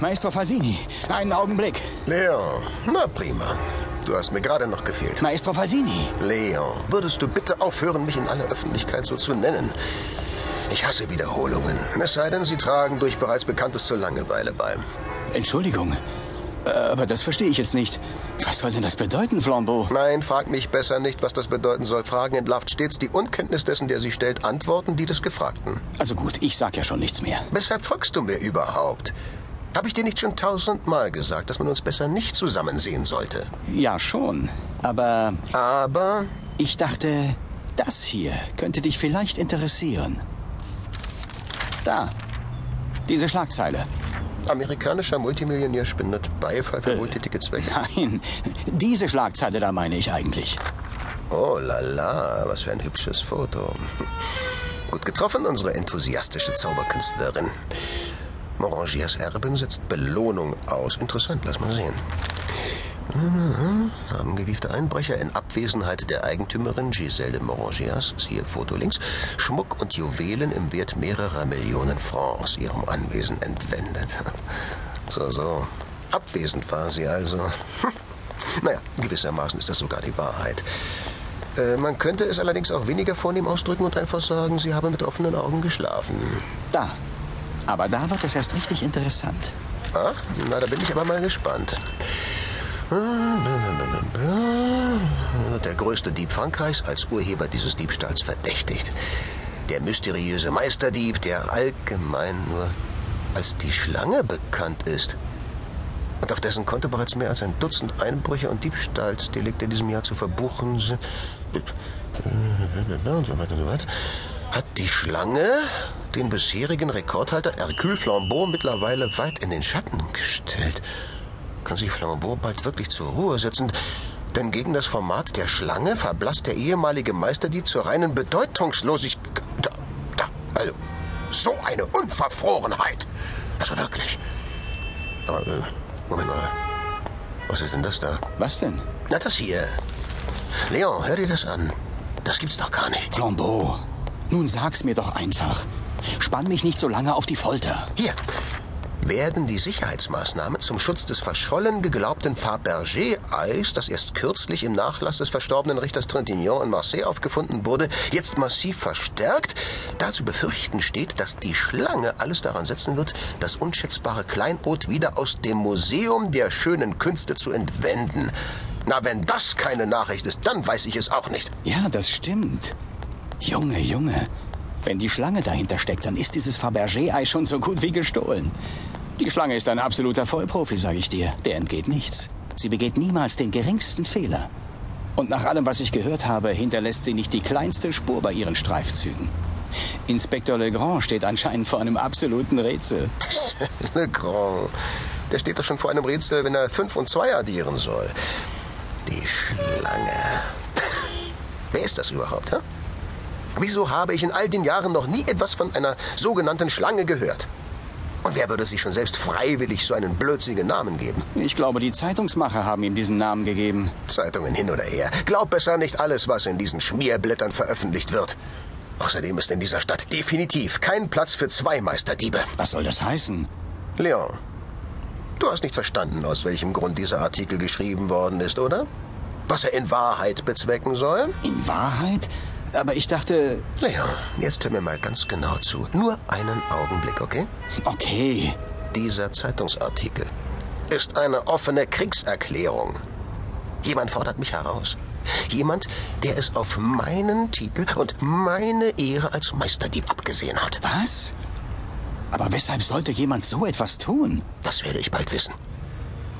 Maestro Fasini, einen Augenblick. Leon, na prima. Du hast mir gerade noch gefehlt. Maestro Fasini. Leon, würdest du bitte aufhören, mich in aller Öffentlichkeit so zu nennen? Ich hasse Wiederholungen. Es sei denn, sie tragen durch bereits Bekanntes zur Langeweile bei. Entschuldigung, aber das verstehe ich jetzt nicht. Was soll denn das bedeuten, Flambeau? Nein, frag mich besser nicht, was das bedeuten soll. Fragen entlarvt stets die Unkenntnis dessen, der sie stellt, Antworten die des Gefragten. Also gut, ich sag ja schon nichts mehr. Weshalb folgst du mir überhaupt? Habe ich dir nicht schon tausendmal gesagt, dass man uns besser nicht zusammen sehen sollte? Ja, schon. Aber Aber ich dachte, das hier könnte dich vielleicht interessieren. Da. Diese Schlagzeile. amerikanischer Multimillionär spendet Beifall für Äh. wohltätige Zwecke. Nein, diese Schlagzeile da meine ich eigentlich. Oh la la, was für ein hübsches Foto. Gut getroffen, unsere enthusiastische Zauberkünstlerin. Morangiers Erbin setzt Belohnung aus. Interessant, lass mal sehen. Mhm, Haben gewiefte Einbrecher in Abwesenheit der Eigentümerin Giselle de Morangiers, siehe Foto links, Schmuck und Juwelen im Wert mehrerer Millionen Francs aus ihrem Anwesen entwendet. So, so. Abwesend war sie also. Hm. Naja, gewissermaßen ist das sogar die Wahrheit. Äh, man könnte es allerdings auch weniger vornehm ausdrücken und einfach sagen, sie habe mit offenen Augen geschlafen. Da. Aber da wird es erst richtig interessant. Ach, na, da bin ich aber mal gespannt. Der größte Dieb Frankreichs als Urheber dieses Diebstahls verdächtigt. Der mysteriöse Meisterdieb, der allgemein nur als die Schlange bekannt ist. Und auf dessen Konto bereits mehr als ein Dutzend Einbrüche und Diebstahlsdelikte in diesem Jahr zu verbuchen sind. Und so weiter und so weiter. Die Schlange den bisherigen Rekordhalter Hercule Flambeau mittlerweile weit in den Schatten gestellt. Kann sich Flambeau bald wirklich zur Ruhe setzen? Denn gegen das Format der Schlange verblasst der ehemalige Meisterdieb zur reinen Bedeutungslosigkeit. Da, da, also, so eine Unverfrorenheit. Also wirklich. Aber, äh, Moment mal. Was ist denn das da? Was denn? Na, das hier. Leon, hör dir das an. Das gibt's doch gar nicht. Flambeau. Nun sag's mir doch einfach. Spann mich nicht so lange auf die Folter. Hier. Werden die Sicherheitsmaßnahmen zum Schutz des verschollen geglaubten Fabergé-Eis, das erst kürzlich im Nachlass des verstorbenen Richters Trintignant in Marseille aufgefunden wurde, jetzt massiv verstärkt? Dazu befürchten steht, dass die Schlange alles daran setzen wird, das unschätzbare Kleinod wieder aus dem Museum der schönen Künste zu entwenden. Na, wenn das keine Nachricht ist, dann weiß ich es auch nicht. Ja, das stimmt. Junge, Junge. Wenn die Schlange dahinter steckt, dann ist dieses Fabergé-Ei schon so gut wie gestohlen. Die Schlange ist ein absoluter Vollprofi, sage ich dir. Der entgeht nichts. Sie begeht niemals den geringsten Fehler. Und nach allem, was ich gehört habe, hinterlässt sie nicht die kleinste Spur bei ihren Streifzügen. Inspektor Legrand steht anscheinend vor einem absoluten Rätsel. Le Grand. Der steht doch schon vor einem Rätsel, wenn er fünf und zwei addieren soll. Die Schlange. Wer ist das überhaupt, hä? Wieso habe ich in all den Jahren noch nie etwas von einer sogenannten Schlange gehört? Und wer würde sich schon selbst freiwillig so einen blödsinnigen Namen geben? Ich glaube, die Zeitungsmacher haben ihm diesen Namen gegeben. Zeitungen hin oder her. Glaub besser nicht alles, was in diesen Schmierblättern veröffentlicht wird. Außerdem ist in dieser Stadt definitiv kein Platz für zwei Meisterdiebe. Was soll das heißen? Leon, du hast nicht verstanden, aus welchem Grund dieser Artikel geschrieben worden ist, oder? Was er in Wahrheit bezwecken soll? In Wahrheit? Aber ich dachte. Leon, jetzt hör mir mal ganz genau zu. Nur einen Augenblick, okay? Okay. Dieser Zeitungsartikel ist eine offene Kriegserklärung. Jemand fordert mich heraus. Jemand, der es auf meinen Titel und meine Ehre als Meisterdieb abgesehen hat. Was? Aber weshalb sollte jemand so etwas tun? Das werde ich bald wissen.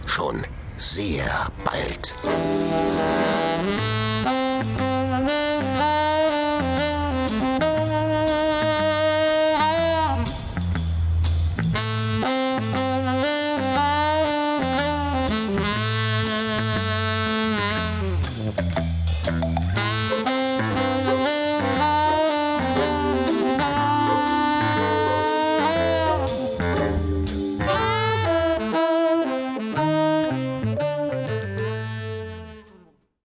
Schon sehr bald.